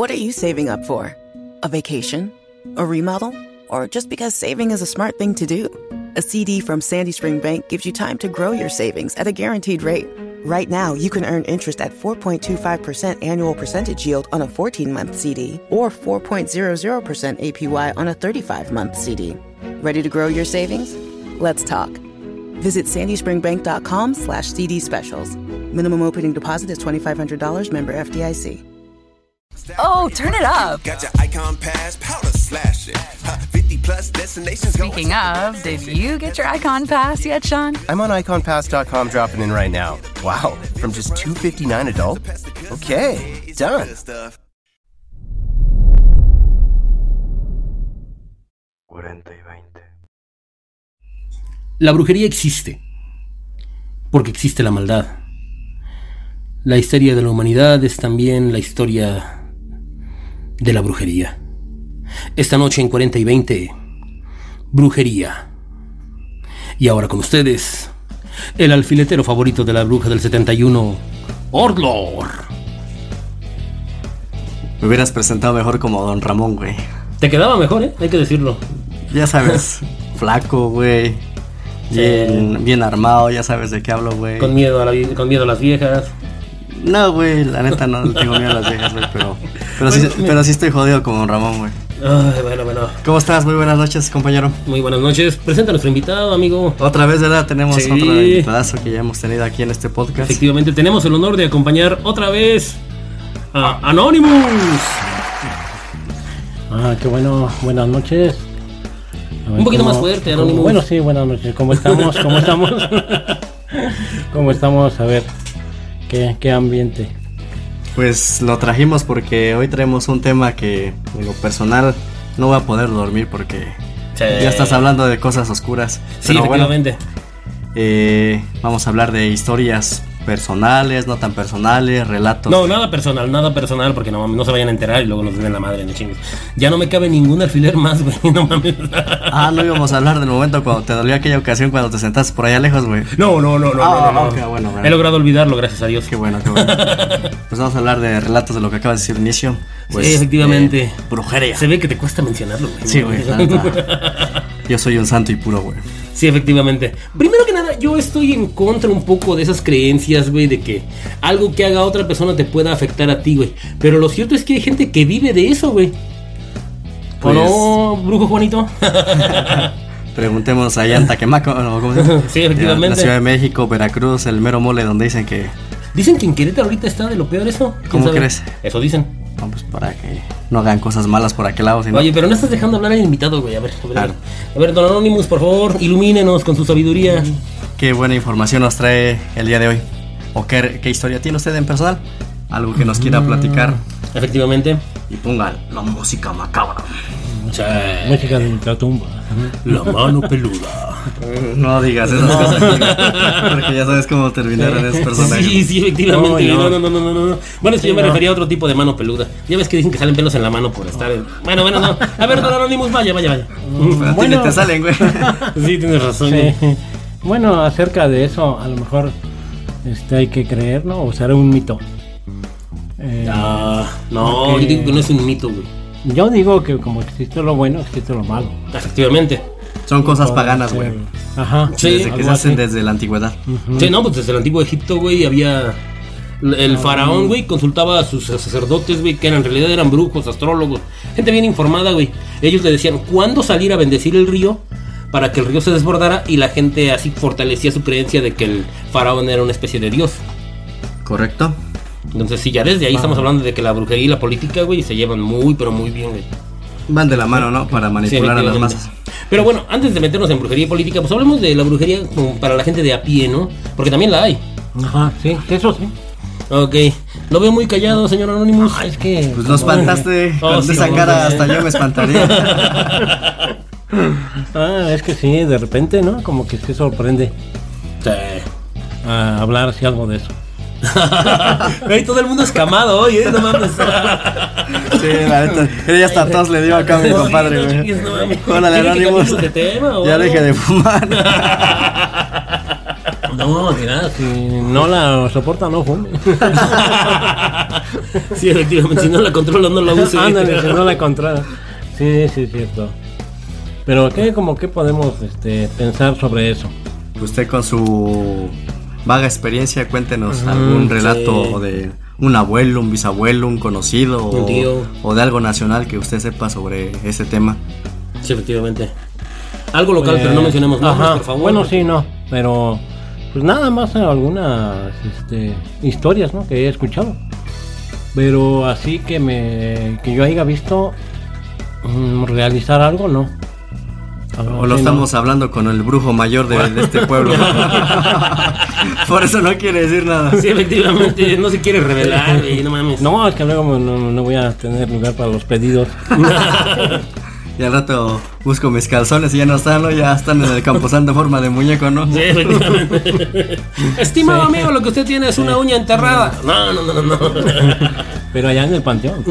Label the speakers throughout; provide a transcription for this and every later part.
Speaker 1: What are you saving up for? A vacation? A remodel? Or just because saving is a smart thing to do? A CD from Sandy Spring Bank gives you time to grow your savings at a guaranteed rate. Right now, you can earn interest at 4.25% annual percentage yield on a 14 month CD or 4.00% APY on a 35 month CD. Ready to grow your savings? Let's talk. Visit sandyspringbank.com slash CD specials. Minimum opening deposit is $2,500 member FDIC.
Speaker 2: Oh, turn it up.
Speaker 3: Got your icon pass, powder slash it. Huh, 50 plus destinations. go-
Speaker 2: Speaking of, did you get your icon pass yet, Sean?
Speaker 4: I'm on iconpass.com dropping in right now. Wow, from just 259 adult? Okay, done.
Speaker 3: Good stuff.
Speaker 5: 40 y 20.
Speaker 6: La brujería existe, porque existe la maldad. La historia de la humanidad es también la historia de la brujería. Esta noche en 40 y 20, brujería. Y ahora con ustedes, el alfiletero favorito de la bruja del 71, Orlor.
Speaker 7: Me hubieras presentado mejor como Don Ramón, güey.
Speaker 6: Te quedaba mejor, ¿eh? Hay que decirlo.
Speaker 7: Ya sabes, flaco, güey. Bien, bien armado, ya sabes de qué hablo, güey.
Speaker 6: Con miedo, a la vi- con miedo a las viejas.
Speaker 7: No, güey, la neta no tengo miedo a las viejas, güey, pero, pero, sí, pero sí estoy jodido como Don Ramón, güey.
Speaker 6: Ay, bueno, bueno.
Speaker 7: ¿Cómo estás? Muy buenas noches, compañero.
Speaker 6: Muy buenas noches. Presenta a nuestro invitado, amigo.
Speaker 7: Otra vez, ¿verdad? Tenemos
Speaker 6: Sí.
Speaker 7: otro invitadazo que ya hemos tenido aquí en este podcast.
Speaker 6: Efectivamente, tenemos el honor de acompañar otra vez a Anonymous.
Speaker 8: Ah, qué bueno, buenas noches. Ver,
Speaker 6: Un poquito
Speaker 8: ¿cómo-
Speaker 6: más fuerte,
Speaker 8: cómo-
Speaker 6: Anonymous.
Speaker 8: Bueno, sí, buenas noches. ¿Cómo estamos? ¿Cómo estamos? ¿Cómo estamos? A ver, ¿qué, qué ambiente?
Speaker 7: Pues lo trajimos porque hoy traemos un tema que, en lo personal, no voy a poder dormir porque ya estás hablando de cosas oscuras.
Speaker 6: Sí,
Speaker 7: Pero bueno,
Speaker 6: efectivamente.
Speaker 7: eh, vamos a hablar de historias personales, no tan personales, relatos.
Speaker 6: No, nada personal, nada personal, porque no, no se vayan a enterar y luego nos den la madre, no chingues. Ya no me cabe ningún alfiler más, güey, no mames.
Speaker 7: Ah, no íbamos a hablar del momento cuando te dolió aquella ocasión cuando te sentaste por allá lejos, güey.
Speaker 6: No, no, no, no,
Speaker 7: Ah,
Speaker 6: no, no, no.
Speaker 7: ok, bueno.
Speaker 6: He logrado olvidarlo, gracias a Dios.
Speaker 7: Qué bueno, qué bueno. pues vamos a hablar de relatos de lo que acabas de decir al inicio. Pues,
Speaker 6: sí, efectivamente.
Speaker 7: eh, brujería.
Speaker 6: Se ve que te cuesta mencionarlo, güey.
Speaker 7: Sí, güey. Yo soy un santo y puro, güey.
Speaker 6: Sí, efectivamente. Primero que nada, yo estoy en contra un poco de esas creencias, güey, de que algo que haga otra persona te pueda afectar a ti, güey. Pero lo cierto es que hay gente que vive de eso, güey.
Speaker 7: Pues-
Speaker 6: ¿O no, brujo Juanito?
Speaker 7: Preguntemos allá en Taquemaco, ¿no? ¿cómo se llama?
Speaker 6: Sí, efectivamente.
Speaker 7: En la Ciudad de México, Veracruz, el mero mole, donde dicen que.
Speaker 6: Dicen que en Querétaro ahorita está de lo peor eso. ¿Quién
Speaker 7: ¿Cómo
Speaker 6: sabe?
Speaker 7: crees?
Speaker 6: Eso dicen.
Speaker 7: No, pues para que no hagan cosas malas por aquel lado, sino.
Speaker 6: Oye, pero no estás dejando hablar al invitado, güey. A ver, a ver.
Speaker 7: Claro.
Speaker 6: A ver, don Anonymous, por favor, ilumínenos con su sabiduría.
Speaker 7: Qué buena información nos trae el día de hoy. ¿O qué, qué historia tiene usted en personal? Algo que nos quiera platicar.
Speaker 6: Efectivamente.
Speaker 7: Y pongan la música macabra.
Speaker 8: Música de ultratumba.
Speaker 6: La mano peluda.
Speaker 7: No digas esas cosas. Porque ya sabes cómo terminaron esos personajes.
Speaker 6: Sí, sí, efectivamente.
Speaker 8: No,
Speaker 6: No,
Speaker 8: no.
Speaker 6: no, no, no, no. no. Bueno, es que yo me
Speaker 8: no.
Speaker 6: refería a otro tipo de mano peluda. Ya ves que dicen que salen pelos en la mano por estar. en- Bueno, bueno, no. A ver, don Anonymous, vaya, vaya, vaya.
Speaker 7: A ti te salen, güey.
Speaker 6: Sí, tienes razón.
Speaker 8: Sí.
Speaker 6: güey.
Speaker 8: Bueno, acerca de eso, a lo mejor este, hay que creer, ¿no? O será un mito. Eh,
Speaker 6: Ah, no, yo digo que no es un mito, güey.
Speaker 8: Yo digo que como existe lo bueno, existe lo malo.
Speaker 6: Efectivamente.
Speaker 7: Son cosas paganas, güey.
Speaker 8: Ajá.
Speaker 6: Sí.
Speaker 7: Desde que se hacen
Speaker 8: así.
Speaker 7: desde la antigüedad.
Speaker 6: Sí, no, pues desde el antiguo Egipto, güey, había. El faraón, güey, consultaba a sus sacerdotes, güey, que en realidad eran brujos, astrólogos, gente bien informada, güey. Ellos le decían cuándo salir a bendecir el río para que el río se desbordara y la gente así fortalecía su creencia de que el faraón era una especie de dios.
Speaker 7: ¿Correcto?
Speaker 6: Entonces, sí, ya desde ahí estamos hablando de que la brujería y la política, güey, se llevan muy, pero muy bien, güey.
Speaker 7: Van de la mano, ¿no? Para
Speaker 6: Sí,
Speaker 7: manipular a las masas.
Speaker 6: Pero bueno, antes de meternos en brujería y política, pues hablemos de la brujería como para la gente de a pie, ¿no? Porque también la hay.
Speaker 8: Ajá, sí, eso sí.
Speaker 6: Ok, lo veo muy callado, señor Anonymous.
Speaker 8: Ah, es que.
Speaker 7: Pues lo espantaste.
Speaker 6: Oh,
Speaker 7: con
Speaker 6: sí,
Speaker 7: esa cara hasta yo me espantaría.
Speaker 8: Ah, es que sí, de repente, ¿no? Como que se sorprende
Speaker 6: Sí.
Speaker 8: a hablar así algo de eso.
Speaker 6: Güey, todo el mundo escamado hoy, ¿eh? No mames.
Speaker 7: Sí, la neta. Ya hasta tos le dio acá a mi
Speaker 6: sí,
Speaker 7: compadre, güey.
Speaker 6: chingues, no mames.
Speaker 7: Órale,
Speaker 6: ¿Quiere que tema o
Speaker 7: Ya deje de fumar.
Speaker 8: No, mira, si no la soporta, no fume.
Speaker 6: sí, efectivamente, si no la controla, no la use.
Speaker 8: Ándale, si no la controla. Sí, sí, es cierto. Pero ¿qué, como qué podemos este, pensar sobre eso?
Speaker 7: Usted con su vaga experiencia, cuéntenos algún relato de un abuelo, un bisabuelo, un conocido
Speaker 6: Un
Speaker 7: o,
Speaker 6: tío.
Speaker 7: o de algo nacional que usted sepa sobre ese tema.
Speaker 6: Sí, efectivamente. Algo local, pero no mencionemos nombres,
Speaker 8: Ajá,
Speaker 6: por favor.
Speaker 8: Bueno, sí, no, pero pues nada más algunas este, historias, ¿no? Que he escuchado. Pero así que me que yo haya visto mm, realizar algo, no.
Speaker 7: O lo
Speaker 8: Sí, no.
Speaker 7: estamos hablando con el brujo mayor de, de este pueblo. Por eso no quiere decir nada.
Speaker 6: Sí, efectivamente, no se quiere revelar, y no mames.
Speaker 8: No, es que luego no, no voy a tener lugar para los pedidos.
Speaker 7: Y al rato busco mis calzones y ya no están, ¿no? Ya están en el camposanto en forma de muñeco, ¿no?
Speaker 6: Sí, efectivamente. Estimado amigo, lo que usted tiene es una uña enterrada. No, no, no, no. no.
Speaker 8: Pero allá en el panteón.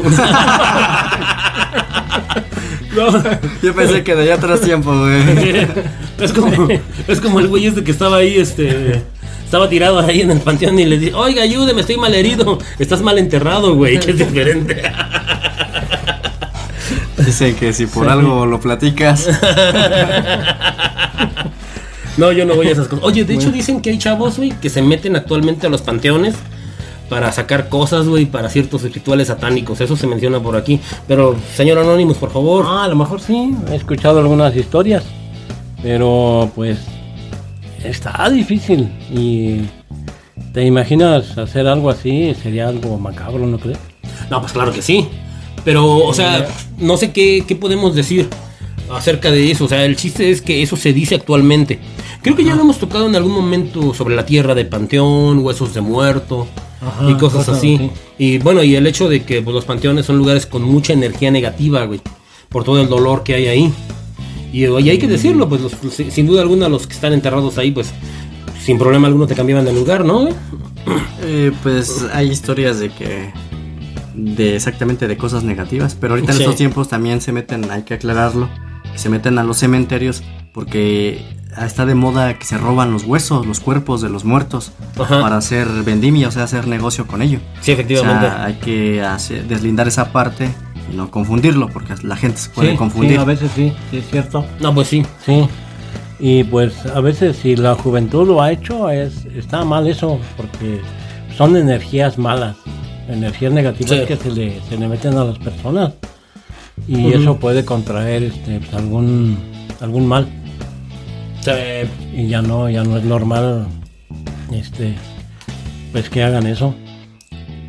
Speaker 7: Yo pensé que de allá atrás tiempo, güey.
Speaker 6: Es como, es como el güey este que estaba ahí, este. Estaba tirado ahí en el panteón y le dice, oiga, ayúdeme, estoy mal herido. Estás mal enterrado, güey, que es diferente.
Speaker 7: Dicen que si por algo lo platicas.
Speaker 6: No, yo no voy a esas cosas. Oye, de hecho dicen que hay chavos, güey, que se meten actualmente a los panteones para sacar cosas, güey, para ciertos rituales satánicos. Eso se menciona por aquí. Pero, señor Anonymous, por favor.
Speaker 8: Ah, a lo mejor sí, he escuchado algunas historias, pero pues está difícil y te imaginas hacer algo así, sería algo macabro, ¿no crees?
Speaker 6: No, pues claro que sí. Pero, o sea, no sé qué, qué podemos decir acerca de eso. O sea, el chiste es que eso se dice actualmente. Creo que ya lo hemos tocado en algún momento sobre la tierra de panteón, huesos de muerto
Speaker 8: Ajá,
Speaker 6: y cosas, así. Y bueno, y el hecho de que pues, los panteones son lugares con mucha energía negativa, güey, por todo el dolor que hay ahí. Y, y hay que decirlo, pues los- sin duda alguna los que están enterrados ahí, pues sin problema alguno te cambiaban de lugar, ¿no?
Speaker 7: Eh, pues hay historias de que. de exactamente de cosas negativas. Pero ahorita en
Speaker 6: Sí.
Speaker 7: estos tiempos también se meten, hay que aclararlo. Que se meten a los cementerios porque está de moda que se roban los huesos, los cuerpos de los muertos.
Speaker 6: Ajá.
Speaker 7: Para hacer vendimia, o sea, hacer negocio con ello.
Speaker 6: Sí, efectivamente.
Speaker 7: O sea, hay que hacer- deslindar esa parte y no confundirlo porque la gente se puede
Speaker 8: sí,
Speaker 7: confundir.
Speaker 8: sí, a veces sí, sí es cierto.
Speaker 6: No, pues sí.
Speaker 8: Sí. Y pues a veces si la juventud lo ha hecho, es, está mal eso, porque son energías malas, energías negativas
Speaker 6: Sí.
Speaker 8: que se le, se le meten a las personas. Y eso puede contraer este, pues, algún, algún mal.
Speaker 6: Sí.
Speaker 8: Y ya no, ya no es normal este pues que hagan eso.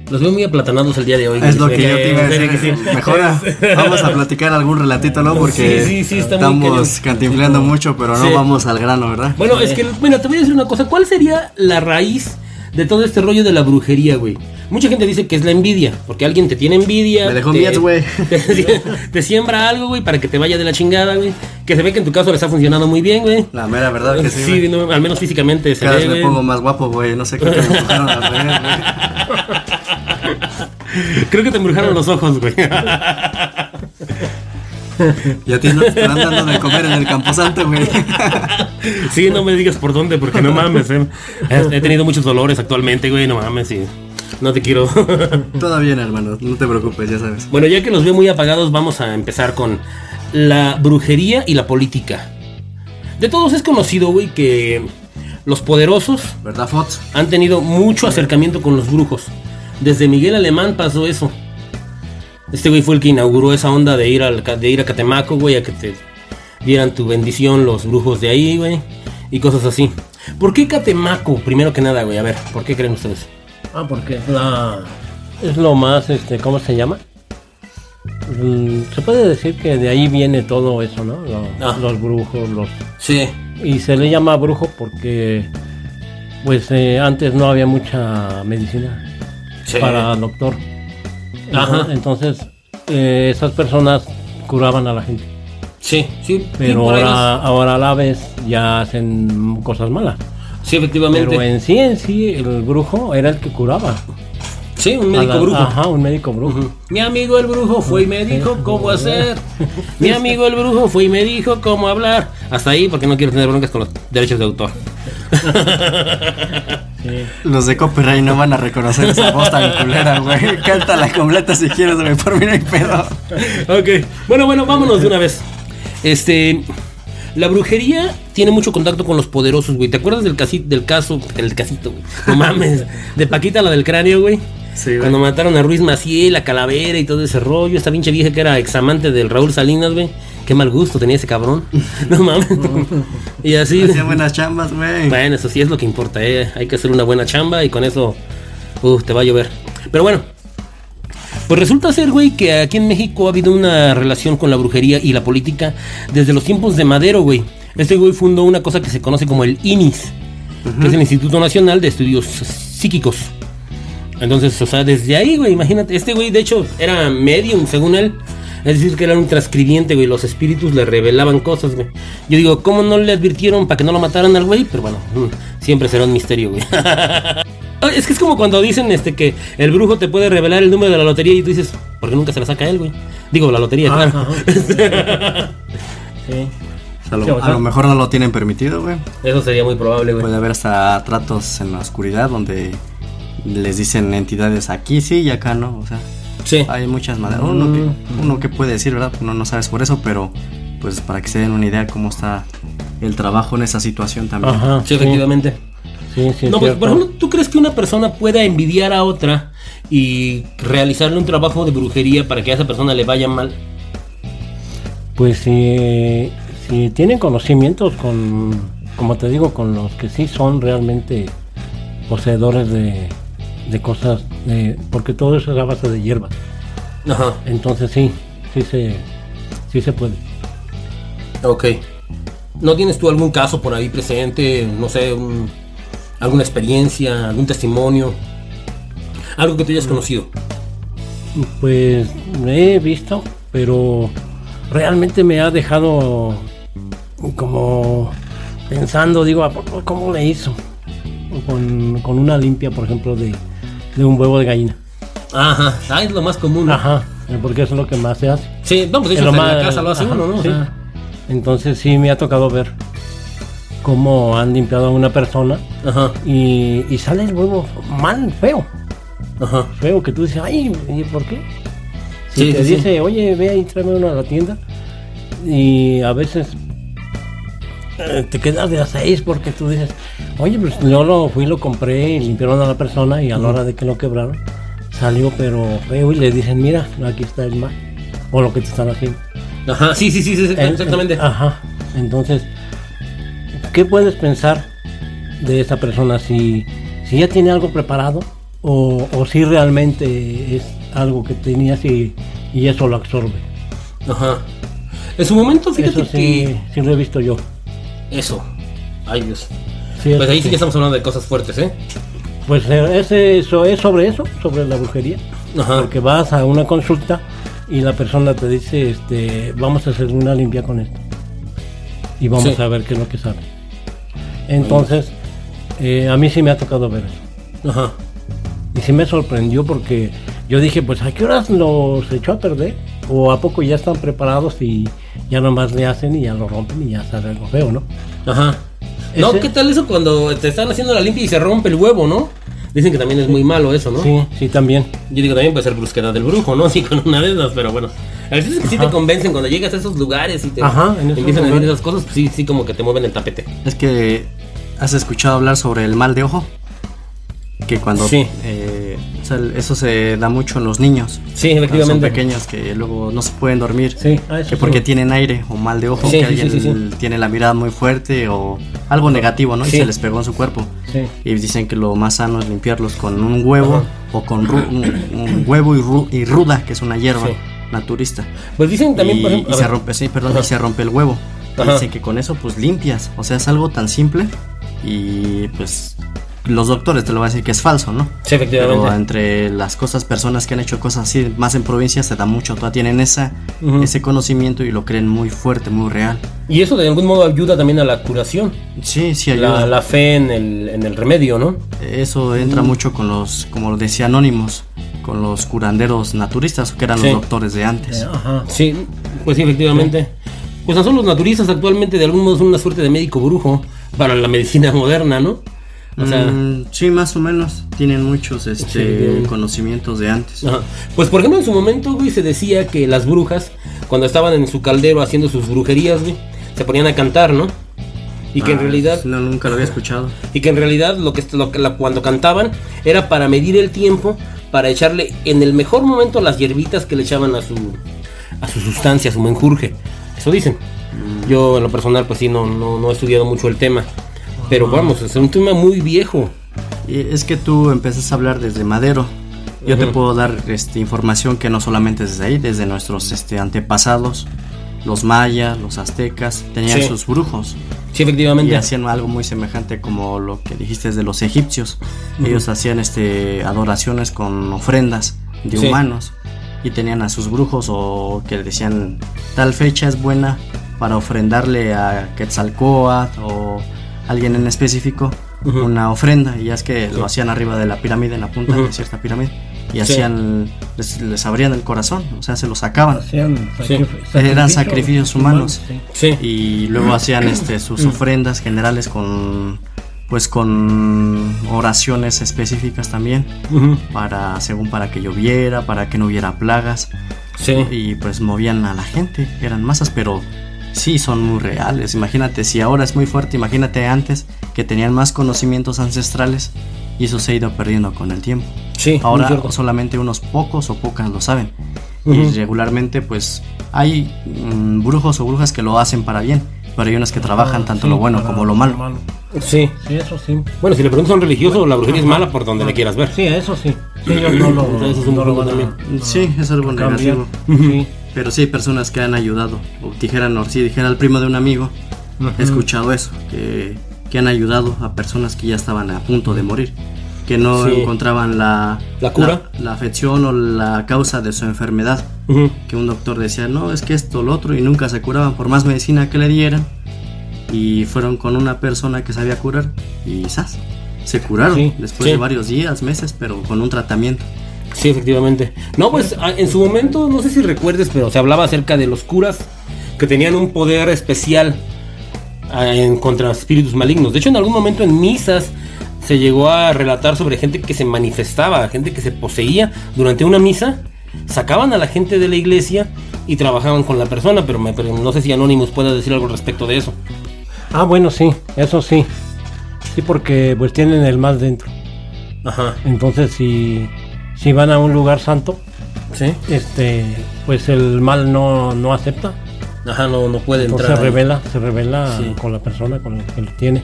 Speaker 6: Los veo muy aplatanados el día de hoy.
Speaker 7: Es lo que yo te iba a decir.
Speaker 6: que sí.
Speaker 7: Mejora. Vamos a platicar algún relatito, ¿no? Porque
Speaker 6: Sí, sí, sí, está muy
Speaker 7: estamos
Speaker 6: cañón.
Speaker 7: cantinfleando mucho, pero no
Speaker 6: Sí.
Speaker 7: vamos al grano, ¿verdad?
Speaker 6: Bueno, es que, bueno, te voy a decir una cosa. ¿Cuál sería la raíz de todo este rollo de la brujería, güey? Mucha gente dice que es la envidia, porque alguien te tiene envidia.
Speaker 7: Me dejó
Speaker 6: te,
Speaker 7: miedo, güey.
Speaker 6: Te, te siembra algo, güey, para que te vaya de la chingada, güey. Que se ve que en tu caso le está funcionando muy bien, güey.
Speaker 7: La mera verdad que sí.
Speaker 6: Sí, no, al menos físicamente se
Speaker 7: Cada
Speaker 6: ve,
Speaker 7: vez me pongo más guapo, güey. No sé qué me empujaron al revés, güey.
Speaker 6: Creo que te embrujaron los ojos, güey.
Speaker 7: Y a ti no te están dando de comer en el camposanto, güey.
Speaker 6: Sí, no me digas por dónde, porque no mames, eh. He he tenido muchos dolores actualmente, güey, no mames, y no te quiero.
Speaker 7: Todo bien, hermano. No te preocupes, ya sabes.
Speaker 6: Bueno, ya que los veo muy apagados, vamos a empezar con la brujería y la política. De todos es conocido, güey, que los poderosos
Speaker 7: ¿Verdad, Fox?
Speaker 6: han tenido mucho acercamiento con los brujos. Desde Miguel Alemán pasó eso. Este güey fue el que inauguró esa onda de ir, al, de ir a Catemaco, güey, a que te dieran tu bendición los brujos de ahí, güey, y cosas así. ¿Por qué Catemaco? Primero que nada, güey, a ver, ¿por qué creen ustedes?
Speaker 8: Ah, porque es la es lo más este, ¿cómo se llama? Mm, Se puede decir que de ahí viene todo eso, ¿no?
Speaker 6: Ah.
Speaker 8: Los brujos, los
Speaker 6: Sí,
Speaker 8: y se le llama brujo porque pues eh, antes no había mucha medicina
Speaker 6: sí.
Speaker 8: para doctor.
Speaker 6: Ajá.
Speaker 8: Entonces eh, esas personas curaban a la gente.
Speaker 6: Sí, sí,
Speaker 8: Pero ahora, ahora a la vez ya hacen cosas malas.
Speaker 6: Sí, efectivamente.
Speaker 8: Pero en sí, en sí, el brujo era el que curaba.
Speaker 6: Sí, un médico
Speaker 8: la-
Speaker 6: brujo.
Speaker 8: Ajá, un médico brujo.
Speaker 6: Mi amigo el brujo fue y me dijo cómo hacer. Mi amigo el brujo fue y me dijo cómo hablar. Hasta ahí porque no quiero tener broncas con los derechos de autor.
Speaker 7: Los de copyright no van a reconocer esa voz tan culera, güey. Cántala completa si quieres, güey. Por mí no hay pedo.
Speaker 6: Ok, bueno, bueno, vámonos de una vez. Este. La brujería tiene mucho contacto con los poderosos, güey. ¿Te acuerdas del, casi, del caso, el casito, güey? No mames, de Paquita, la del cráneo, güey.
Speaker 7: Sí, güey.
Speaker 6: Cuando mataron a Ruiz Maciel, la calavera y todo ese rollo. Esta pinche vieja que era examante del Raúl Salinas, güey. Qué mal gusto tenía ese cabrón. No mames. y así.
Speaker 7: Hacía buenas chambas, güey.
Speaker 6: Bueno, eso sí es lo que importa, ¿eh? Hay que hacer una buena chamba y con eso, uh, te va a llover. Pero bueno, pues resulta ser, güey, que aquí en México ha habido una relación con la brujería y la política desde los tiempos de Madero, güey. Este güey fundó una cosa que se conoce como el INIS, que es el Instituto Nacional de Estudios Psíquicos. Entonces, o sea, desde ahí, güey, imagínate, este güey de hecho era medium, según él. Es decir, que era un transcribiente, güey. Los espíritus le revelaban cosas, güey. Yo digo, ¿cómo no le advirtieron para que no lo mataran al güey? Pero bueno, mm, siempre será un misterio, güey. es que es como cuando dicen este que el brujo te puede revelar el número de la lotería y tú dices, ¿por qué nunca se la saca él, güey? Digo, la lotería,
Speaker 8: Ah,
Speaker 6: claro.
Speaker 8: Sí.
Speaker 7: A lo,
Speaker 8: Sí, o sea-
Speaker 7: a lo mejor no lo tienen permitido, güey.
Speaker 6: Eso sería muy probable, güey.
Speaker 7: Puede haber hasta tratos en la oscuridad donde les dicen entidades aquí sí y acá no. O sea,
Speaker 6: Sí.
Speaker 7: hay muchas maneras. Uno que, uno que puede decir, ¿verdad? Uno no sabes por eso, pero pues para que se den una idea cómo está el trabajo en esa situación también.
Speaker 8: Ajá.
Speaker 6: Sí, efectivamente.
Speaker 8: Sí, sí,
Speaker 6: no, pues, por ejemplo, ¿tú crees que una persona pueda envidiar a otra y realizarle un trabajo de brujería para que a esa persona le vaya mal?
Speaker 8: Pues si, si tienen conocimientos con, como te digo, con los que sí son realmente poseedores de, de cosas, de- porque todo eso es a base de hierbas.
Speaker 6: Ajá.
Speaker 8: Entonces sí, sí se, sí se puede.
Speaker 6: Ok. ¿No tienes tú algún caso por ahí presente? No sé, un- alguna experiencia, algún testimonio. Algo que tú hayas conocido.
Speaker 8: Pues he visto, pero realmente me ha dejado como pensando, digo, ¿a poco ¿cómo le hizo? Con, con una limpia, por ejemplo, de, de un huevo de gallina.
Speaker 6: Ajá. Ah, es lo más común. ¿no?
Speaker 8: Ajá, porque eso es lo que más se hace.
Speaker 6: Sí, no, pues de hecho en la casa lo hace
Speaker 8: ajá,
Speaker 6: uno, ¿no? O
Speaker 8: sí.
Speaker 6: sea,
Speaker 8: Entonces sí me ha tocado ver cómo han limpiado a una persona
Speaker 6: ajá,
Speaker 8: y, y sale el huevo mal, feo.
Speaker 6: ajá.
Speaker 8: Feo que tú dices, ay, ¿y por qué? Si
Speaker 6: Sí,
Speaker 8: te
Speaker 6: sí,
Speaker 8: dice, oye, ve ahí, tráeme uno a la tienda. Y a veces eh, te quedas de a seis porque tú dices, oye, pues yo lo fui, lo compré y limpiaron a la persona y a la hora de que lo quebraron, salió pero feo y le dicen, mira, aquí está el mal. O lo que te están haciendo.
Speaker 6: Ajá, sí, sí, sí, sí,
Speaker 8: En-
Speaker 6: exactamente.
Speaker 8: Ajá. Entonces, ¿qué puedes pensar de esa persona? Si, si ya tiene algo preparado o, o si realmente es algo que tenías y, y eso lo absorbe.
Speaker 6: Ajá. En su momento, fíjate
Speaker 8: Eso sí,
Speaker 6: que.
Speaker 8: sí lo he visto yo.
Speaker 6: Eso. Ay, Dios.
Speaker 8: Sí,
Speaker 6: Pues ahí sí
Speaker 8: sí.
Speaker 6: que estamos hablando de cosas fuertes, ¿eh?
Speaker 8: Pues eh, ese- eso es sobre eso, sobre la brujería.
Speaker 6: Ajá.
Speaker 8: Porque vas a una consulta y la persona te dice, este, vamos a hacer una limpia con esto. Y vamos
Speaker 6: Sí.
Speaker 8: a ver qué es lo que sabe. Entonces, eh, a mí sí me ha tocado ver eso.
Speaker 6: Ajá.
Speaker 8: Y sí me sorprendió porque yo dije, pues ¿a qué horas los echó a perder? ¿O a poco ya están preparados y ya nomás le hacen y ya lo rompen y ya sale algo feo, ¿no?
Speaker 6: Ajá. No, ¿qué tal eso cuando te están haciendo la limpia y se rompe el huevo, no? Dicen que también es muy malo eso, ¿no?
Speaker 8: Sí, sí, también.
Speaker 6: Yo digo, también puede ser brusquedad del brujo, ¿no? Sí, con una de esas, pero bueno. A veces es que sí te convencen cuando llegas a esos lugares y te
Speaker 8: Ajá, en
Speaker 6: empiezan a decir esas cosas, pues sí, sí, como que te mueven el tapete.
Speaker 7: Es que has escuchado hablar sobre el mal de ojo. Que cuando
Speaker 6: Sí.
Speaker 7: eh, sea, eso se da mucho en los niños.
Speaker 6: Sí,
Speaker 7: Son
Speaker 6: efectivamente.
Speaker 7: pequeños que luego no se pueden dormir.
Speaker 8: Sí, ah,
Speaker 7: que
Speaker 8: sí.
Speaker 7: porque tienen aire o mal de ojo,
Speaker 6: Sí,
Speaker 7: que alguien tiene la mirada muy fuerte o algo negativo, ¿no? Y se les pegó en su cuerpo.
Speaker 8: Sí.
Speaker 7: Y dicen que lo más sano es limpiarlos con un huevo
Speaker 6: Ajá.
Speaker 7: o con un, un huevo y, ru- y ruda, que es una hierba naturista.
Speaker 6: Pues dicen también,
Speaker 7: y,
Speaker 6: por ejemplo.
Speaker 7: y se rompe, sí, perdón, y se rompe el huevo. Dicen que con eso pues limpias. O sea, es algo tan simple y pues los doctores te lo van a decir que es falso, ¿no?
Speaker 6: Sí, efectivamente.
Speaker 7: Pero entre las cosas, personas que han hecho cosas así, más en provincia, se da mucho. Todavía tienen esa, ese conocimiento y lo creen muy fuerte, muy real.
Speaker 6: Y eso de algún modo ayuda también a la curación.
Speaker 7: Sí, sí ayuda.
Speaker 6: La, la fe en el, en el remedio, ¿no?
Speaker 7: Eso
Speaker 6: Mm.
Speaker 7: entra mucho con los, como lo decía Anónimos, con los curanderos naturistas, que eran
Speaker 6: Sí.
Speaker 7: los doctores de antes.
Speaker 8: Ajá.
Speaker 6: Sí, pues sí, efectivamente. Pues tan solo los naturistas actualmente de algún modo son una suerte de médico brujo, para la medicina moderna, ¿no? O sea,
Speaker 7: Mm, sí, más o menos. Tienen muchos este,
Speaker 6: Sí.
Speaker 7: conocimientos de antes.
Speaker 6: Ajá. Pues por ejemplo en su momento, güey, se decía que las brujas, cuando estaban en su caldero haciendo sus brujerías, güey, se ponían a cantar, ¿no? Y que en
Speaker 7: Ah,
Speaker 6: realidad,
Speaker 7: No, nunca lo había escuchado.
Speaker 6: y que en realidad lo que, lo la- cuando cantaban era para medir el tiempo, para echarle en el mejor momento las hierbitas que le echaban a su a su sustancia, a su menjurje. Eso dicen. Yo en lo personal pues sí no, no, no he estudiado mucho el tema. Pero vamos, es un tema muy viejo.
Speaker 7: Y es que tú empiezas a hablar desde Madero. Yo te puedo dar este, información que no solamente desde ahí, desde nuestros este, antepasados, los mayas, los aztecas, tenían
Speaker 6: Sí.
Speaker 7: sus brujos.
Speaker 6: Sí,
Speaker 7: Y
Speaker 6: efectivamente.
Speaker 7: hacían algo muy semejante como lo que dijiste de los egipcios. Ellos hacían este, adoraciones con ofrendas de
Speaker 6: Sí.
Speaker 7: humanos. Y tenían a sus brujos o que decían tal fecha es buena para ofrendarle a Quetzalcoatl o alguien en específico una ofrenda. Y ya es que lo hacían arriba de la pirámide, en la punta de cierta pirámide. Y
Speaker 6: Sí.
Speaker 7: hacían, les, les abrían el corazón, o sea, se lo sacaban.
Speaker 8: Hacían
Speaker 6: Sí.
Speaker 8: sacrif-
Speaker 7: Eran sacrificios humanos.
Speaker 8: sí.
Speaker 6: Sí.
Speaker 7: Y luego hacían este sus ofrendas generales con pues con oraciones específicas también para según para que lloviera, para que no hubiera plagas
Speaker 6: Sí.
Speaker 7: y pues movían a la gente, eran masas, pero sí son muy reales. Imagínate si ahora es muy fuerte, imagínate antes que tenían más conocimientos ancestrales y eso se ha ido perdiendo con el tiempo.
Speaker 6: Sí,
Speaker 7: Ahora solamente unos pocos o pocas lo saben. Y regularmente pues hay mm, brujos o brujas que lo hacen para bien, pero hay unos que trabajan tanto
Speaker 8: Sí,
Speaker 7: lo bueno como lo malo.
Speaker 6: Sí.
Speaker 8: Sí, eso sí.
Speaker 6: Bueno, si le preguntas a un religioso, la brujería es mala por donde le quieras ver.
Speaker 8: Sí, eso sí. Sí, ellos no lo,
Speaker 6: Entonces es un
Speaker 8: no lo
Speaker 6: punto
Speaker 8: van a-
Speaker 6: también.
Speaker 7: Sí, es algo
Speaker 8: a cambiar.
Speaker 7: negativo.
Speaker 8: Sí.
Speaker 7: Pero sí personas que han ayudado. O dijeran, o si dijera el primo de un amigo, he escuchado eso, que, que han ayudado a personas que ya estaban a punto de morir. Que no
Speaker 6: Sí.
Speaker 7: encontraban la,
Speaker 6: ¿La cura?
Speaker 7: la, la afección o la causa de su enfermedad.
Speaker 6: Ujú.
Speaker 7: Que un doctor decía, no, es que esto, lo otro, y nunca se curaban por más medicina que le dieran. Y fueron con una persona que sabía curar y ¡zas! Se curaron
Speaker 8: Sí,
Speaker 7: después
Speaker 6: sí.
Speaker 7: de varios días, meses, pero con un tratamiento.
Speaker 6: Sí, efectivamente. No, pues en su momento, no sé si recuerdes, pero se hablaba acerca de los curas que tenían un poder especial ah, en contra espíritus malignos. De hecho, en algún momento en misas se llegó a relatar sobre gente que se manifestaba, gente que se poseía durante una misa. Sacaban a la gente de la iglesia y trabajaban con la persona, pero, me- pero no sé si Anonymous pueda decir algo respecto de eso.
Speaker 8: Ah, bueno, sí, eso sí. Sí, porque pues tienen el mal dentro.
Speaker 6: Ajá.
Speaker 8: Entonces, si, si van a un lugar santo,
Speaker 6: Sí.
Speaker 8: este, pues el mal no, no acepta.
Speaker 6: Ajá, no, no puede
Speaker 8: Entonces
Speaker 6: entrar.
Speaker 8: se revela, se revela
Speaker 6: Sí.
Speaker 8: con la persona con la que lo tiene.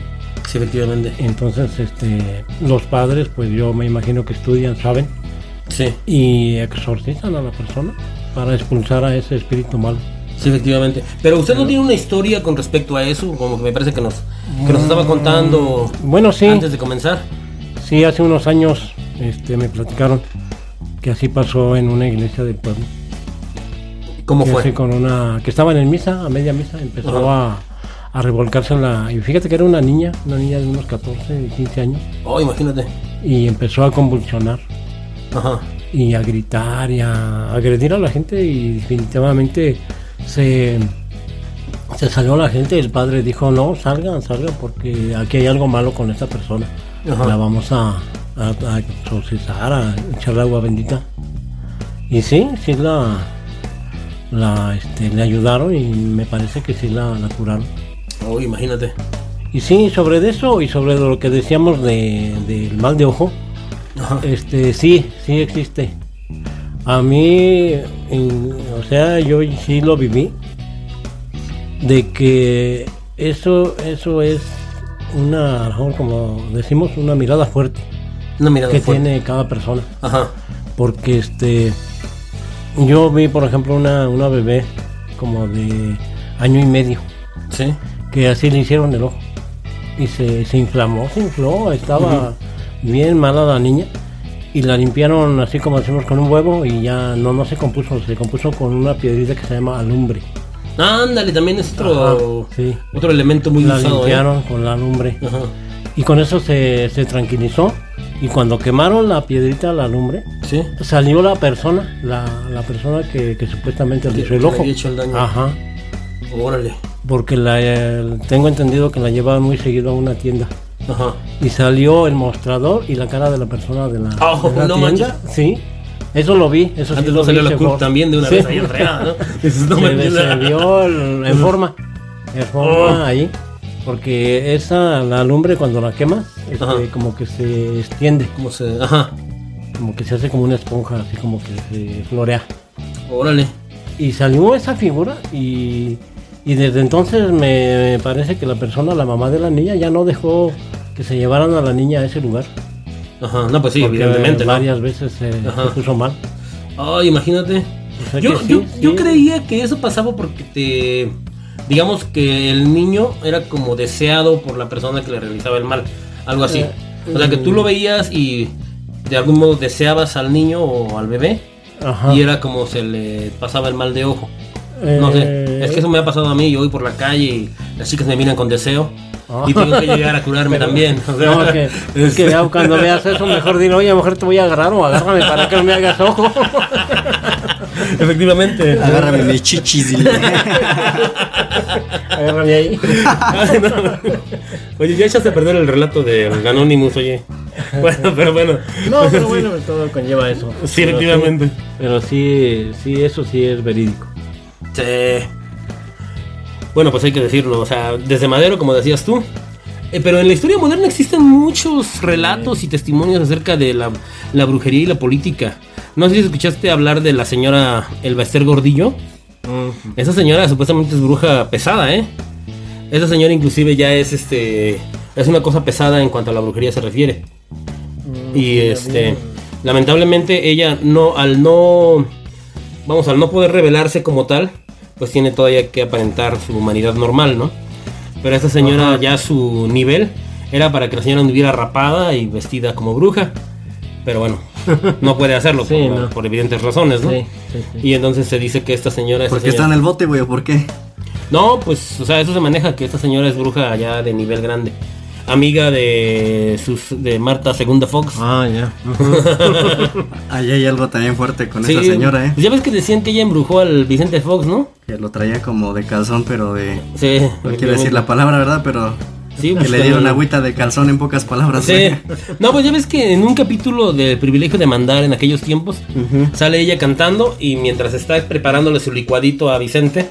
Speaker 6: Sí, efectivamente.
Speaker 8: Entonces, este, los padres, pues yo me imagino que estudian, saben,
Speaker 6: Sí.
Speaker 8: y exorcizan a la persona para expulsar a ese espíritu malo.
Speaker 6: Sí, efectivamente. Pero usted no tiene una historia con respecto a eso, como que me parece que nos, que nos estaba contando
Speaker 8: Bueno, sí,
Speaker 6: antes de comenzar.
Speaker 8: sí, hace unos años este, me platicaron que así pasó en una iglesia del pueblo.
Speaker 6: ¿Cómo
Speaker 8: que
Speaker 6: fue?
Speaker 8: con una que estaba en misa, a media misa, empezó a, a revolcarse en la... Y fíjate que era una niña, una niña de unos 14, 15 años,
Speaker 6: Oh, imagínate.
Speaker 8: y empezó a convulsionar
Speaker 6: Ajá.
Speaker 8: y a gritar y a agredir a la gente y definitivamente se, se salió la gente. El padre dijo, no, salgan, salgan porque aquí hay algo malo con esta persona.
Speaker 6: Ajá.
Speaker 8: La vamos a, a, a exorcizar, a echarle agua bendita. Y sí, sí la, la este, le ayudaron y me parece que sí la, la curaron.
Speaker 6: Oh, imagínate.
Speaker 8: Y sí, sobre de eso y sobre lo que decíamos de, del mal de ojo,
Speaker 6: Ajá.
Speaker 8: este, sí, sí existe. A mí, en- o sea, yo sí lo viví. De que eso, eso es una, como decimos, una mirada fuerte
Speaker 6: Mirada
Speaker 8: que
Speaker 6: fuerte.
Speaker 8: tiene cada persona.
Speaker 6: Ajá.
Speaker 8: Porque este, yo vi, por ejemplo, una, una bebé como de año y medio
Speaker 6: Sí.
Speaker 8: que así le hicieron el ojo. Y se, se inflamó, se infló, estaba bien mala la niña. Y la limpiaron así como decimos con un huevo y ya no, no se compuso, se compuso con una piedrita que se llama alumbre.
Speaker 6: Ándale, también es otro,
Speaker 8: Ajá, sí.
Speaker 6: otro elemento muy
Speaker 8: La
Speaker 6: usado, ¿eh?
Speaker 8: limpiaron con la alumbre.
Speaker 6: Ajá.
Speaker 8: Y con eso se, se tranquilizó. Y cuando quemaron la piedrita, la alumbre,
Speaker 6: Sí.
Speaker 8: salió la persona, la, la persona que, que supuestamente le hizo el ojo.
Speaker 6: hecho el daño.
Speaker 8: Ajá.
Speaker 6: Órale.
Speaker 8: porque la, eh, tengo entendido que la llevaban muy seguido a una tienda.
Speaker 6: Ajá.
Speaker 8: Y salió el mostrador y la cara de la persona de la,
Speaker 6: Oh,
Speaker 8: de la
Speaker 6: no
Speaker 8: tienda.
Speaker 6: manches.
Speaker 8: Sí, eso lo vi. Eso sí lo
Speaker 6: salió
Speaker 8: vi,
Speaker 6: la
Speaker 8: fue.
Speaker 6: también de una
Speaker 8: Sí.
Speaker 6: vez ahí enredada, ¿no? Dices, no
Speaker 8: se, se
Speaker 6: la-
Speaker 8: vio el- en forma. En forma
Speaker 6: Oh.
Speaker 8: ahí. Porque esa, la lumbre cuando la quemas, este, como que se extiende.
Speaker 6: ¿Cómo se...? Ajá.
Speaker 8: Como que se hace como una esponja, así como que se florea.
Speaker 6: Órale.
Speaker 8: Y salió esa figura y, y desde entonces me, parece que la persona, la mamá de la niña, ya no dejó que se llevaran a la niña a ese lugar.
Speaker 6: Ajá. No, pues sí,
Speaker 8: porque
Speaker 6: evidentemente, ¿no?
Speaker 8: varias veces se, puso mal.
Speaker 6: Ay, imagínate.
Speaker 8: O sea
Speaker 6: Yo,
Speaker 8: sí,
Speaker 6: yo, yo creía que eso pasaba porque te. Digamos que el niño era como deseado por la persona que le realizaba el mal. Algo así.
Speaker 8: Eh,
Speaker 6: O sea, que tú lo veías y de algún modo deseabas al niño o al bebé.
Speaker 8: Ajá.
Speaker 6: Y era como se le pasaba el mal de ojo. No sé.
Speaker 8: Eh,
Speaker 6: Es que eso me ha pasado a mí. Yo voy por la calle y las chicas me miran con deseo.
Speaker 8: Ah.
Speaker 6: Y tengo que llegar a curarme también. O sea,
Speaker 8: No, que, es que ya cuando veas eso, mejor dile, oye, mujer, te voy a agarrar o agárrame para que no me hagas ojo.
Speaker 6: Efectivamente.
Speaker 7: Agárrame mis chichis. dile.
Speaker 8: Agárrame ahí.
Speaker 6: Ay, no. Oye, ya echaste a perder el relato del Anonymous, oye. Bueno, pero bueno.
Speaker 8: No, pero bueno, todo conlleva eso.
Speaker 6: Sí,
Speaker 8: Pero
Speaker 6: efectivamente.
Speaker 8: Pero sí, sí, eso sí es verídico.
Speaker 6: Sí. Bueno, pues hay que decirlo, o sea, desde Madero, como decías tú. Eh, pero en la historia moderna existen muchos relatos y testimonios acerca de la, la brujería y la política. No sé si escuchaste hablar de la señora Elba Esa señora supuestamente es bruja pesada, ¿eh? Esa señora inclusive ya es este es una cosa pesada en cuanto a la brujería se refiere. Y este lamentablemente ella no al no vamos al no poder revelarse como tal, pues tiene todavía que aparentar su humanidad normal, ¿no? Pero esta señora ya su nivel era para que la señora anduviera rapada y vestida como bruja. Pero bueno, no puede hacerlo
Speaker 8: Sí,
Speaker 6: por,
Speaker 8: no.
Speaker 6: por evidentes razones, ¿no?
Speaker 8: Sí, sí, sí.
Speaker 6: Y entonces se dice que esta señora esta
Speaker 7: Porque está
Speaker 6: señora-
Speaker 7: en el bote, güey, ¿o por qué?
Speaker 6: no, pues, o sea, eso se maneja que esta señora es bruja ya de nivel grande. Amiga de sus de Marta Segunda Fox.
Speaker 8: Ah, ya.
Speaker 7: Ahí hay algo también fuerte con
Speaker 6: Sí,
Speaker 7: esa señora, ¿eh?
Speaker 6: pues ya ves que decían que ella embrujó al Vicente Fox, ¿no?
Speaker 7: Que lo traía como de calzón, pero de...
Speaker 6: Sí.
Speaker 7: No quiero decir la palabra, ¿verdad? Pero...
Speaker 6: Sí,
Speaker 7: que
Speaker 6: pues,
Speaker 7: le dieron agüita de calzón en pocas palabras.
Speaker 6: Sí. No, pues ya ves que en un capítulo de Privilegio de Mandar en aquellos tiempos, sale ella cantando y mientras está preparándole su licuadito a Vicente,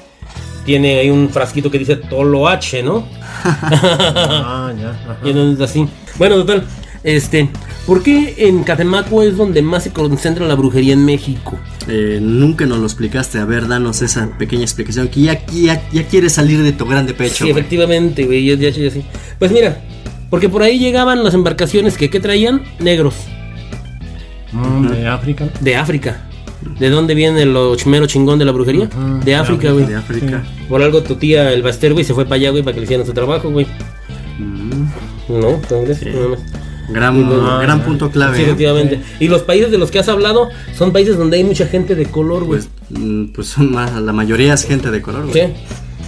Speaker 6: tiene ahí un frasquito que dice Tolo H, ¿no?
Speaker 8: Ah, ya. ajá.
Speaker 6: Y entonces así. Bueno, total. Este, ¿por qué en Catemaco es donde más se concentra la brujería en México?
Speaker 7: Eh, nunca nos lo explicaste. A ver, danos esa pequeña explicación. Que ya, ya, ya quieres salir de tu grande pecho.
Speaker 6: Sí, efectivamente, güey. Ya, ya, ya, sí. Pues mira, porque por ahí llegaban las embarcaciones que ¿qué traían negros
Speaker 8: Mm, de África.
Speaker 6: de África. ¿De dónde viene lo chimero chingón de la brujería? De África, güey.
Speaker 7: De África.
Speaker 6: Por algo tu tía, el Baster, güey, se fue para allá, güey, para que le hicieran su trabajo, güey.
Speaker 7: Mm,
Speaker 6: No, ¿cómo crees? Nada más.
Speaker 7: Gran,
Speaker 6: Ah,
Speaker 7: gran punto clave. ¿eh?
Speaker 6: efectivamente. Y los países de los que has hablado son países donde hay mucha gente de color, güey.
Speaker 7: Pues, mm, pues son más, la mayoría es gente de color, güey.
Speaker 6: Sí.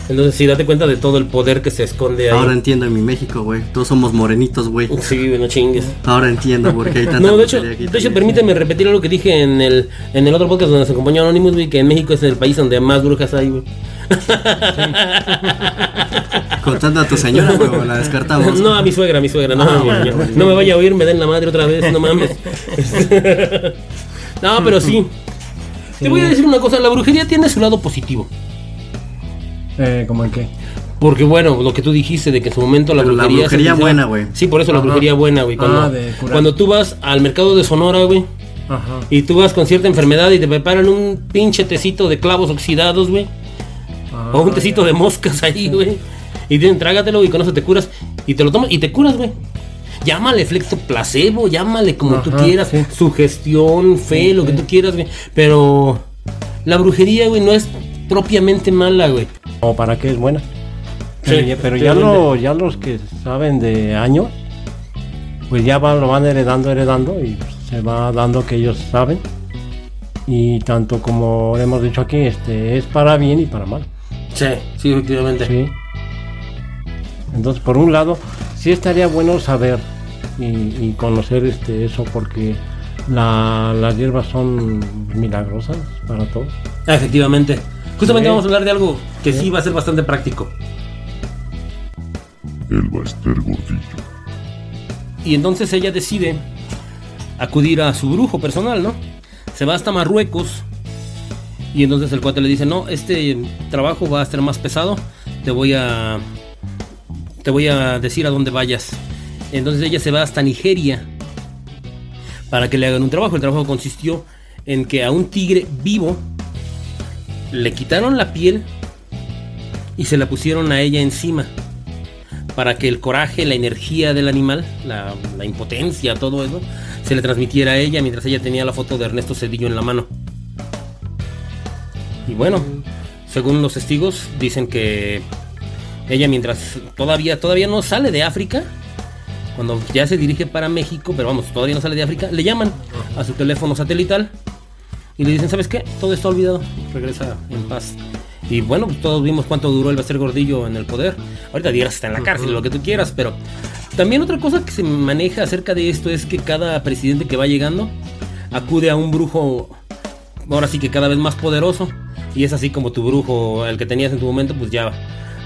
Speaker 6: Entonces sí, date cuenta de todo el poder que se esconde ahí.
Speaker 7: Ahora entiendo en mi México, güey. Todos somos morenitos, güey.
Speaker 6: Sí, güey, no chingues.
Speaker 7: Ahora entiendo por qué hay tanta
Speaker 6: No, de hecho, de hecho permíteme repetir algo que dije en el, en el otro podcast donde nos acompañó Anonymous, güey, que en México es el país donde más brujas hay, güey.
Speaker 7: Contando a tu señora, güey, la descartamos.
Speaker 6: No, a mi suegra, a mi suegra, no,
Speaker 7: Ah,
Speaker 6: mi
Speaker 7: bueno,
Speaker 6: no me vaya a oír, me den la madre otra vez, no mames. no, pero sí. Te voy a decir una cosa, la brujería tiene su lado positivo.
Speaker 8: Eh, ¿Cómo en qué?
Speaker 6: Porque bueno, lo que tú dijiste de que en su momento la
Speaker 7: Pero la
Speaker 6: brujería... se
Speaker 7: brujería buena, güey.
Speaker 6: Sí, por eso la brujería buena, güey. Cuando,
Speaker 8: Ah, de curar.
Speaker 6: cuando tú vas al mercado de Sonora, güey,
Speaker 8: Ajá.
Speaker 6: y tú vas con cierta enfermedad y te preparan un pinche tecito de clavos oxidados, güey.
Speaker 8: Ah,
Speaker 6: o un tecito de moscas ahí, güey. Y dicen, trágatelo y con eso te curas. Y te lo tomas y te curas, güey. Llámale efecto placebo, llámale como tú quieras.
Speaker 8: sí.
Speaker 6: Sugestión, fe, lo que tú quieras, güey. Pero la brujería, güey, no es propiamente mala, güey.
Speaker 8: ¿O para qué es buena?
Speaker 6: Sí,
Speaker 8: Pero, ya, pero ya, lo- ya los que saben de años, pues ya van, lo van heredando, heredando y se va dando que ellos saben. Y tanto como hemos dicho aquí, este es para bien y para mal.
Speaker 6: Sí, sí, efectivamente.
Speaker 8: Sí. Entonces, por un lado, sí estaría bueno saber y, y conocer este eso porque la- las hierbas son milagrosas para todos.
Speaker 6: Efectivamente. Justamente vamos a hablar de algo que sí va a ser bastante práctico.
Speaker 9: el Baester Gordillo.
Speaker 6: Y entonces ella decide acudir a su brujo personal, ¿no? Se va hasta Marruecos. Y entonces el cuate le dice, no, este trabajo va a estar más pesado. Te voy a... Te voy a decir a dónde vayas. Entonces ella se va hasta Nigeria para que le hagan un trabajo. El trabajo consistió en que a un tigre vivo le quitaron la piel y se la pusieron a ella encima para que el coraje, la energía del animal, la, impotencia, todo eso, se le transmitiera a ella mientras ella tenía la foto de Ernesto Cedillo en la mano. Y bueno, según los testigos, dicen que ella mientras todavía, todavía no sale de África, cuando ya se dirige para México, pero vamos, todavía no sale de África, le llaman a su teléfono satelital y le dicen, ¿sabes qué? Todo está olvidado, regresa en paz. Y bueno, pues todos vimos cuánto duró el Baster Gordillo en el poder. Ahorita dirás está en la cárcel, lo que tú quieras, pero también otra cosa que se maneja acerca de esto es que cada presidente que va llegando acude a un brujo, ahora sí que cada vez más poderoso. Y es así como tu brujo, el que tenías en tu momento, pues ya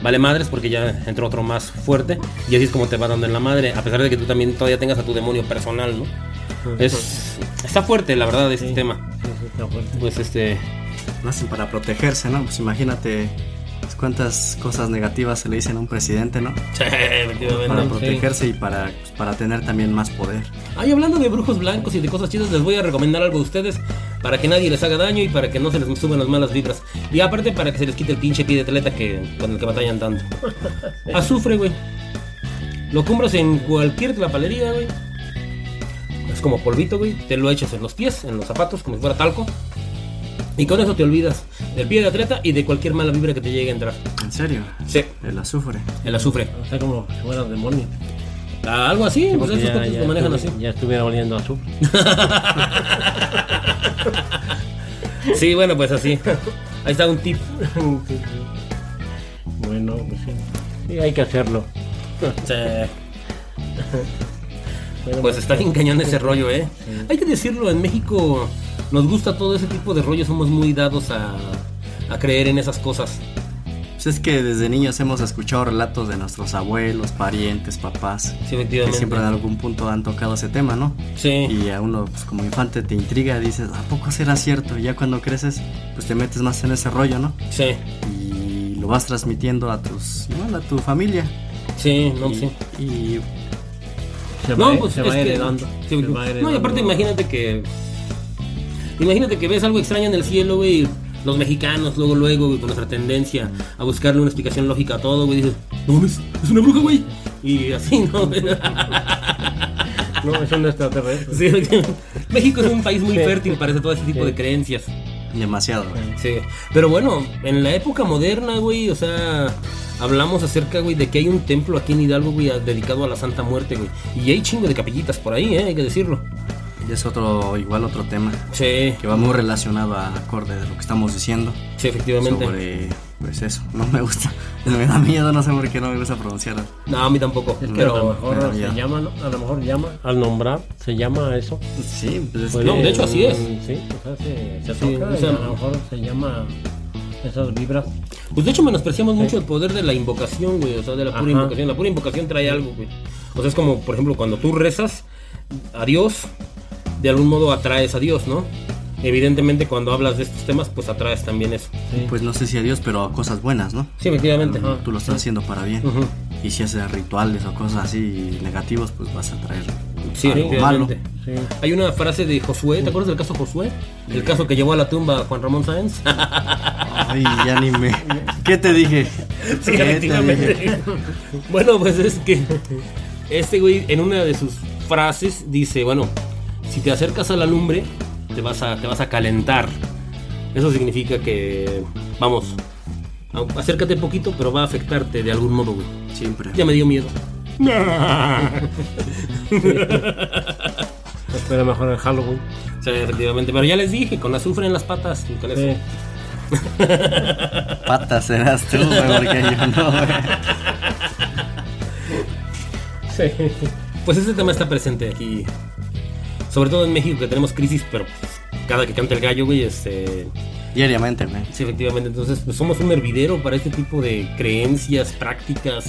Speaker 6: vale madres porque ya entró otro más fuerte. Y así es como te va dando en la madre, a pesar de que tú también todavía tengas a tu demonio personal, ¿no? Es, está fuerte, la verdad, este tema. Pues este.
Speaker 7: Nacen para protegerse, ¿no? Pues imagínate pues, cuántas cosas negativas se le dicen a un presidente, ¿no?
Speaker 6: Sí, efectivamente.
Speaker 7: Para
Speaker 6: Sí.
Speaker 7: protegerse y para, pues, para tener también más poder.
Speaker 6: Ay, hablando de brujos blancos y de cosas chidas, les voy a recomendar algo a ustedes para que nadie les haga daño y para que no se les suban las malas vibras. Y aparte para que se les quite el pinche pie de atleta que, con el que batallan tanto. Azufre, güey. Lo compras en cualquier tlapalería, güey. Es como polvito, güey. Te lo echas en los pies, en los zapatos, como si fuera talco. Y con eso te olvidas del pie de atleta y de cualquier mala vibra que te llegue a entrar.
Speaker 7: ¿En serio?
Speaker 6: Sí.
Speaker 7: El azufre.
Speaker 6: El azufre.
Speaker 8: O sea, como si fuera demonio.
Speaker 6: Ah, algo así, pues
Speaker 8: Porque
Speaker 6: esos
Speaker 8: ya, ya
Speaker 6: lo manejan así.
Speaker 8: ya estuviera oliendo azufre.
Speaker 6: Sí, bueno, pues así. Ahí está un tip.
Speaker 8: bueno, pues sí. Sí, hay que hacerlo.
Speaker 6: Sí. Pues está bien cañón ese rollo, ¿eh? Hay que decirlo, en México nos gusta todo ese tipo de rollo, somos muy dados a, a creer en esas cosas.
Speaker 7: Pues es que desde niños hemos escuchado relatos de nuestros abuelos, parientes, papás.
Speaker 6: Sí,
Speaker 7: Que siempre en algún punto han tocado ese tema, ¿no?
Speaker 6: Sí.
Speaker 7: Y a uno, pues como infante, te intriga, dices, ¿a poco será cierto? Y ya cuando creces, pues te metes más en ese rollo, ¿no?
Speaker 6: Sí,
Speaker 7: Y lo vas transmitiendo a tus, igual a tu familia.
Speaker 6: sí, no,
Speaker 7: y,
Speaker 6: sí.
Speaker 7: y
Speaker 8: se
Speaker 6: No,
Speaker 8: va,
Speaker 6: pues
Speaker 8: se
Speaker 6: es
Speaker 8: va heredando.
Speaker 6: sí,
Speaker 8: se va
Speaker 6: no, y aparte imagínate que... Imagínate que ves algo extraño en el cielo, güey. y Los mexicanos, luego, luego, güey, con nuestra tendencia a buscarle una explicación lógica a todo, güey. Dices, no mames, es una bruja, güey. Y así, ¿no?
Speaker 8: No, es un extraterrestre.
Speaker 6: Sí, México es un país muy fértil para ese- todo ese tipo de creencias.
Speaker 7: demasiado. güey.
Speaker 6: Sí, pero bueno, en la época moderna, güey, o sea, hablamos acerca, güey, de que hay un templo aquí en Hidalgo, güey, a- dedicado a la Santa Muerte, güey. Y hay chingo de capillitas por ahí, ¿eh? Hay que decirlo.
Speaker 7: Y es otro, igual otro tema
Speaker 6: Sí,
Speaker 7: que va muy relacionado a acorde de lo que estamos diciendo.
Speaker 6: sí, efectivamente.
Speaker 7: Sobre, pues eso, no me gusta. Me da miedo, no sé por qué no me gusta pronunciar.
Speaker 6: No, a mí tampoco.
Speaker 8: Es que a
Speaker 6: pero,
Speaker 8: lo mejor se llama, ¿no? A lo mejor llama, al nombrar, se llama eso.
Speaker 7: Sí, pues es
Speaker 8: Pues
Speaker 6: no, de hecho, así es.
Speaker 8: Sí, o sea, se, se
Speaker 6: Sí,
Speaker 8: toca
Speaker 6: o sea,
Speaker 8: y a lo mejor se llama esas vibras.
Speaker 6: Pues de hecho menospreciamos mucho el poder de la invocación, güey. O sea, de la pura
Speaker 8: Ajá.
Speaker 6: invocación. La pura invocación trae algo, güey. O sea, es como, por ejemplo, cuando tú rezas a Dios, de algún modo atraes a Dios, ¿no? Evidentemente, cuando hablas de estos temas, pues atraes también eso.
Speaker 8: Sí.
Speaker 7: Pues no sé si a Dios, pero a cosas buenas, ¿no?
Speaker 6: Sí, efectivamente.
Speaker 7: Tú- Tú lo estás haciendo para bien. Y si haces rituales o cosas así negativos, pues vas a traer
Speaker 6: Sí,
Speaker 7: algo malo.
Speaker 8: Sí.
Speaker 6: Hay una frase de Josué, ¿te acuerdas del caso Josué? El caso que llevó a la tumba a Juan Ramón Sáenz.
Speaker 7: Ay, ya ni me. ¿Qué te dije?
Speaker 6: Sí,
Speaker 7: ¿Qué te dije?
Speaker 6: bueno, pues es que este güey en una de sus frases dice, bueno, si te acercas a la lumbre, te vas a, te vas a calentar. Eso significa que, vamos, acércate poquito, pero va a afectarte de algún modo, güey.
Speaker 7: Siempre.
Speaker 6: Ya me dio miedo.
Speaker 8: Espera mejor el Halloween.
Speaker 6: Sí, efectivamente, pero ya les dije, con azufre en las patas, y con eso.
Speaker 8: Sí.
Speaker 7: Patas serás tú, güey, porque yo no, güey.
Speaker 8: Sí.
Speaker 6: Pues ese tema está presente aquí. Sobre todo en México que tenemos crisis, pero pues, cada que canta el gallo, güey, este...
Speaker 7: Diariamente, güey.
Speaker 6: Sí, efectivamente. Entonces, pues somos un hervidero para este tipo de creencias, prácticas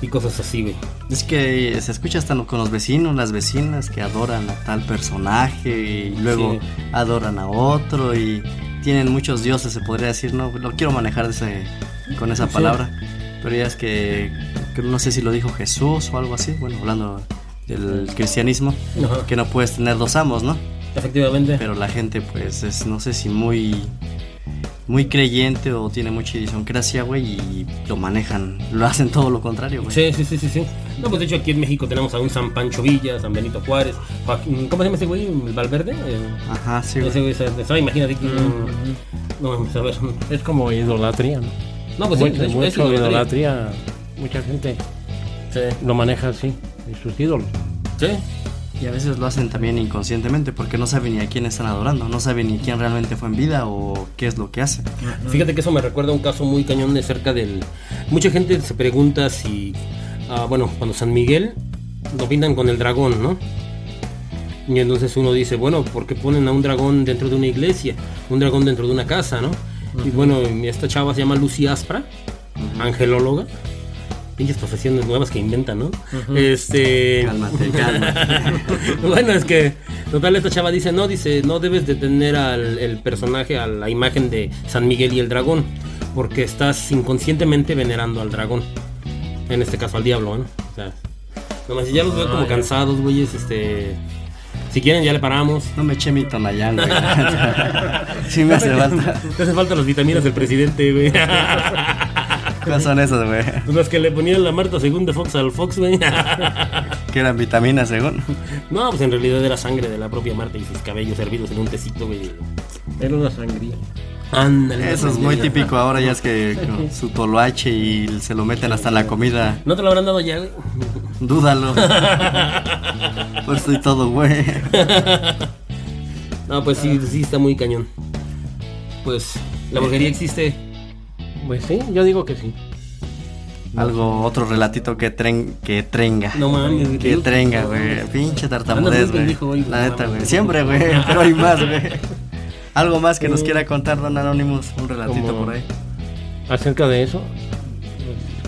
Speaker 6: y cosas así, güey.
Speaker 7: Es que se escucha hasta con los vecinos, las vecinas que adoran a tal personaje y luego
Speaker 6: Sí.
Speaker 7: adoran a otro y tienen muchos dioses, se podría decir, no lo quiero manejar ese- con esa
Speaker 6: Sí.
Speaker 7: palabra, pero ya es que, que no sé si lo dijo Jesús o algo así, bueno, hablando del cristianismo,
Speaker 6: Ajá.
Speaker 7: que no puedes tener dos amos, ¿no?
Speaker 6: Efectivamente.
Speaker 7: Pero la gente pues es, no sé si muy muy creyente o tiene mucha idiosincrasia, güey, y lo manejan, lo hacen todo lo contrario, güey.
Speaker 6: Sí, sí, sí, sí, sí. No, pues de hecho aquí en México tenemos a un San Pancho Villa, San Benito Juárez, Joaquín- ¿cómo se llama ese güey? ¿El Valverde?
Speaker 7: Ajá, sí, güey.
Speaker 6: ese güey, ese- ese- imagínate que... No, mames, a ver.
Speaker 8: Es como idolatría, ¿no?
Speaker 6: No, pues sí,
Speaker 8: mucho,
Speaker 6: es- idolatría.
Speaker 8: idolatría. Mucha gente
Speaker 6: Sí.
Speaker 8: lo maneja así, sus ídolos.
Speaker 6: Sí.
Speaker 7: Y a veces lo hacen también inconscientemente porque no saben ni a quién están adorando, no saben ni quién realmente fue en vida o qué es lo que hace.
Speaker 6: Fíjate que eso me recuerda a un caso muy cañón de cerca del... Mucha gente se pregunta si... ah, bueno, cuando San Miguel lo pintan con el dragón, ¿no? Y entonces uno dice, bueno, ¿por qué ponen a un dragón dentro de una iglesia? Un dragón dentro de una casa, ¿no? Y bueno, esta chava se llama Lucy Aspra, angelóloga. Pinches profesiones nuevas que inventan, ¿no? Este...
Speaker 7: Cálmate, cálmate.
Speaker 6: bueno, es que total esta chava dice, no, dice, no debes de tener al el personaje, a la imagen de San Miguel y el dragón, porque estás inconscientemente venerando al dragón. En este caso al diablo, ¿no? O sea, nomás ya los veo como cansados, güeyes, este... Si quieren ya le paramos.
Speaker 7: No me eché mi tonayán, güey. sí me hace falta.
Speaker 6: Te hacen falta las vitaminas del presidente, güey.
Speaker 7: ¿Cuáles son esas, güey?
Speaker 6: Las que le ponían la Marta según de Fox al Fox, güey.
Speaker 7: Que eran vitaminas, según.
Speaker 6: No, pues en realidad era sangre de la propia Marta y sus cabellos hervidos en un tecito, güey.
Speaker 8: Era una sangría.
Speaker 6: Ándale.
Speaker 7: Eso es muy típico ahora, ya es que con su toloache y se lo meten hasta en la comida.
Speaker 6: ¿No te lo habrán dado ya, güey?
Speaker 7: Dúdalo. Pues estoy todo, güey.
Speaker 6: No, pues sí, sí está muy cañón. Pues la brujería existe.
Speaker 8: Pues sí, yo digo que sí.
Speaker 7: Algo, otro relatito que, tren, que trenga.
Speaker 6: No mames.
Speaker 7: Que trenga, güey. Pinche tartamudez, güey. La neta, güey. Siempre, güey. Pero hay más, güey. Algo más que nos quiera contar, don Anonymous. Un relatito
Speaker 8: Como-
Speaker 7: por ahí.
Speaker 8: Acerca de eso,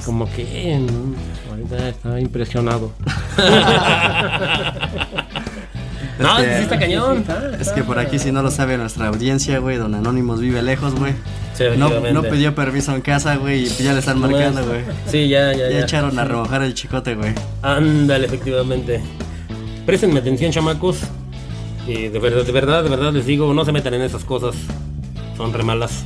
Speaker 8: como que ahorita estaba impresionado.
Speaker 6: No,
Speaker 7: que-
Speaker 6: sí está cañón.
Speaker 7: Es que por aquí, si no lo sabe nuestra audiencia, güey, don Anonymous vive lejos, güey.
Speaker 6: Sí,
Speaker 7: No, no pidió permiso en casa, güey, y ya le están marcando, güey.
Speaker 6: Sí, ya, ya,
Speaker 7: Ya
Speaker 6: ya.
Speaker 7: echaron a remojar el chicote, güey.
Speaker 6: Ándale, efectivamente. Préstenme atención, chamacos. Y de verdad, de verdad, de verdad les digo, no se metan en esas cosas. Son re malas.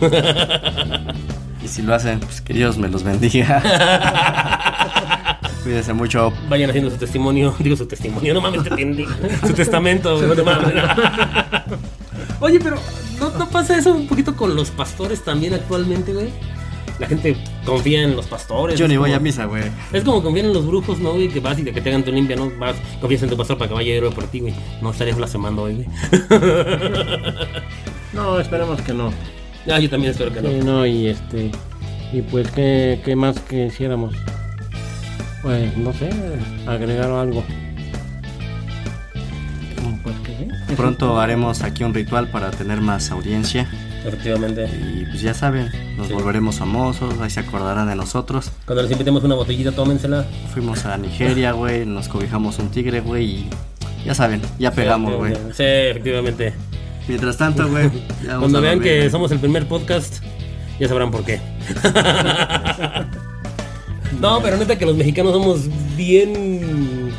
Speaker 7: Y si lo hacen, pues que Dios me los bendiga. Cuídense mucho.
Speaker 6: Vayan haciendo su testimonio. Digo su testimonio, no mames, te. Su testamento, no mames. Oye, pero ¿no, ¿no pasa eso un poquito con los pastores también actualmente, güey? La gente confía en los pastores.
Speaker 7: Yo ni voy
Speaker 6: como-
Speaker 7: a misa, güey.
Speaker 6: Es como confiar en los brujos, ¿no, güey? Que vas y de que te hagan tu limpia, ¿no? Vas, confías en tu pastor para que vaya héroe por ti, güey. No estarías blasfemando hoy, güey.
Speaker 8: No, esperemos que no.
Speaker 6: ah, yo también espero que no.
Speaker 8: Sí, no, y este. Y pues, ¿qué, qué más que hiciéramos? Pues, no sé, agregar algo. Pues que sí.
Speaker 7: Pronto haremos aquí un ritual para tener más audiencia.
Speaker 6: Efectivamente.
Speaker 7: Y pues ya saben, nos
Speaker 6: Sí.
Speaker 7: volveremos famosos, ahí se acordarán de nosotros.
Speaker 6: Cuando les invitemos una botellita, tómensela.
Speaker 7: Fuimos a Nigeria, güey, nos cobijamos un tigre, güey, y ya saben, ya pegamos, güey.
Speaker 6: Sí, efectivamente.
Speaker 7: Mientras tanto, güey,
Speaker 6: Cuando vean que somos el primer podcast, ya sabrán por qué. no, pero neta que los mexicanos somos bien.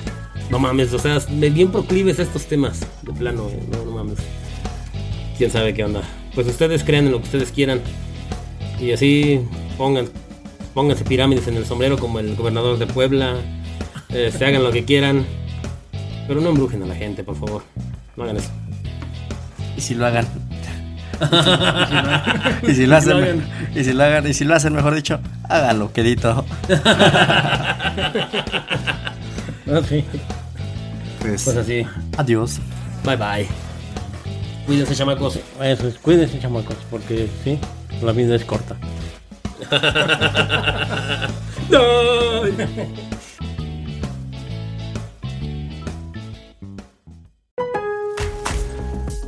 Speaker 6: No mames, o sea, bien proclives a estos temas. De plano, no, no mames. Quién sabe qué onda. Pues ustedes crean en lo que ustedes quieran. Y así pongan, pónganse pirámides en el sombrero como el gobernador de Puebla. eh, se hagan lo que quieran. Pero no embrujen a la gente, por favor. No hagan eso.
Speaker 7: Y si lo hagan. y si lo hacen, y si lo hagan, y si lo hacen, mejor dicho, háganlo, quedito.
Speaker 6: sí.
Speaker 7: Pues,
Speaker 6: Pues así.
Speaker 7: adiós.
Speaker 6: Bye bye. Cuídense, chamacos.
Speaker 8: Eso es, cuídense, chamacos, porque sí, la vida es corta.